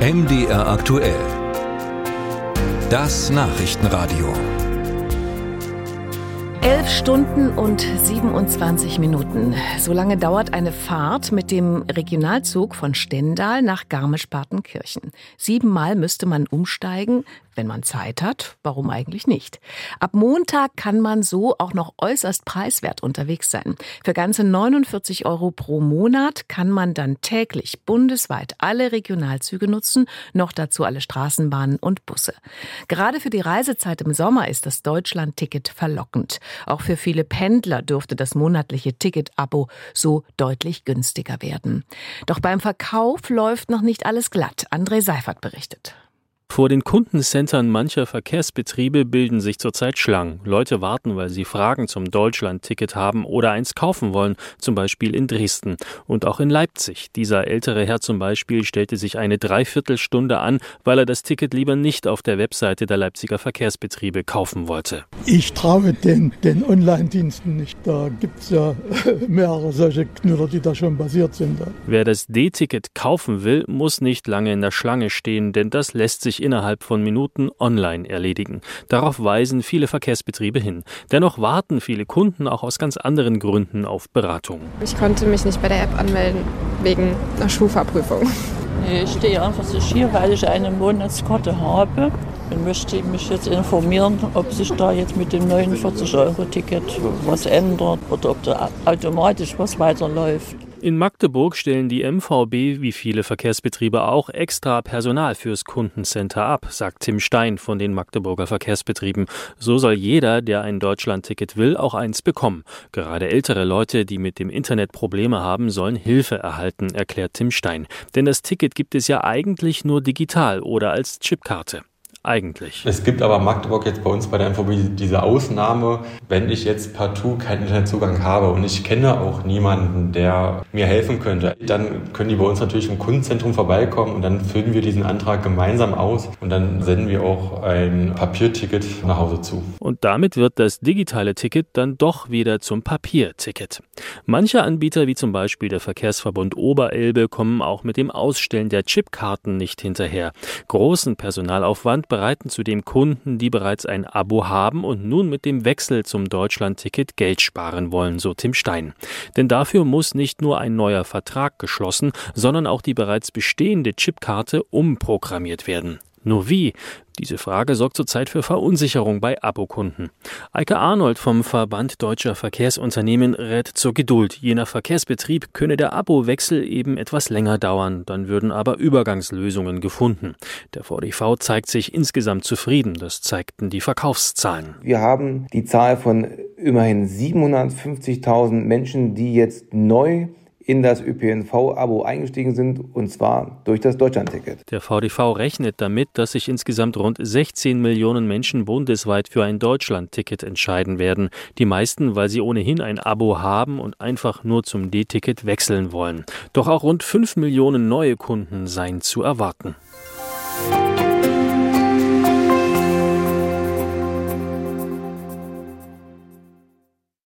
MDR aktuell. Das Nachrichtenradio. 11 Stunden und 27 Minuten. So lange dauert eine Fahrt mit dem Regionalzug von Stendal nach Garmisch-Partenkirchen. Siebenmal müsste man umsteigen, wenn man Zeit hat, warum eigentlich nicht? Ab Montag kann man so auch noch äußerst preiswert unterwegs sein. Für ganze 49 Euro pro Monat kann man dann täglich bundesweit alle Regionalzüge nutzen, noch dazu alle Straßenbahnen und Busse. Gerade für die Reisezeit im Sommer ist das Deutschland-Ticket verlockend. Auch für viele Pendler dürfte das monatliche Ticket-Abo so deutlich günstiger werden. Doch beim Verkauf läuft noch nicht alles glatt. André Seifert berichtet. Vor den Kundencentern mancher Verkehrsbetriebe bilden sich zurzeit Schlangen. Leute warten, weil sie Fragen zum Deutschland-Ticket haben oder eins kaufen wollen, zum Beispiel in Dresden. Und auch in Leipzig. Dieser ältere Herr zum Beispiel stellte sich eine Dreiviertelstunde an, weil er das Ticket lieber nicht auf der Webseite der Leipziger Verkehrsbetriebe kaufen wollte. Ich traue den, den Online-Diensten nicht. Da gibt es ja mehrere solche Knüller, die da schon basiert sind. Wer das D-Ticket kaufen will, muss nicht lange in der Schlange stehen, denn das lässt sich innerhalb von Minuten online erledigen. Darauf weisen viele Verkehrsbetriebe hin. Dennoch warten viele Kunden auch aus ganz anderen Gründen auf Beratung. Ich konnte mich nicht bei der App anmelden wegen einer Schufa-Prüfung. Ich stehe einfach hier, weil ich eine Monatskarte habe und möchte mich jetzt informieren, ob sich da jetzt mit dem 49-Euro-Ticket was ändert oder ob da automatisch was weiterläuft. In Magdeburg stellen die MVB wie viele Verkehrsbetriebe auch extra Personal fürs Kundencenter ab, sagt Tim Stein von den Magdeburger Verkehrsbetrieben. So soll jeder, der ein Deutschlandticket will, auch eins bekommen. Gerade ältere Leute, die mit dem Internet Probleme haben, sollen Hilfe erhalten, erklärt Tim Stein. Denn das Ticket gibt es ja eigentlich nur digital oder als Chipkarte eigentlich. Es gibt aber Magdeburg jetzt bei uns bei der MVB diese Ausnahme, wenn ich jetzt partout keinen Internetzugang habe und ich kenne auch niemanden, der mir helfen könnte, dann können die bei uns natürlich im Kundenzentrum vorbeikommen und dann füllen wir diesen Antrag gemeinsam aus und dann senden wir auch ein Papierticket nach Hause zu. Und damit wird das digitale Ticket dann doch wieder zum Papierticket. Manche Anbieter, wie zum Beispiel der Verkehrsverbund Oberelbe, kommen auch mit dem Ausstellen der Chipkarten nicht hinterher. Großen Personalaufwand bereiten zudem Kunden, die bereits ein Abo haben und nun mit dem Wechsel zum Deutschlandticket Geld sparen wollen, so Tim Stein. Denn dafür muss nicht nur ein neuer Vertrag geschlossen, sondern auch die bereits bestehende Chipkarte umprogrammiert werden. Nur wie? Diese Frage sorgt zurzeit für Verunsicherung bei Abokunden. Eike Arnold vom Verband Deutscher Verkehrsunternehmen rät zur Geduld. Je nach Verkehrsbetrieb könne der Abowechsel eben etwas länger dauern, dann würden aber Übergangslösungen gefunden. Der VDV zeigt sich insgesamt zufrieden, das zeigten die Verkaufszahlen. Wir haben die Zahl von immerhin 750.000 Menschen, die jetzt neu in das ÖPNV-Abo eingestiegen sind, und zwar durch das Deutschlandticket. Der VDV rechnet damit, dass sich insgesamt rund 16 Millionen Menschen bundesweit für ein Deutschlandticket entscheiden werden. Die meisten, weil sie ohnehin ein Abo haben und einfach nur zum D-Ticket wechseln wollen. Doch auch rund 5 Millionen neue Kunden seien zu erwarten.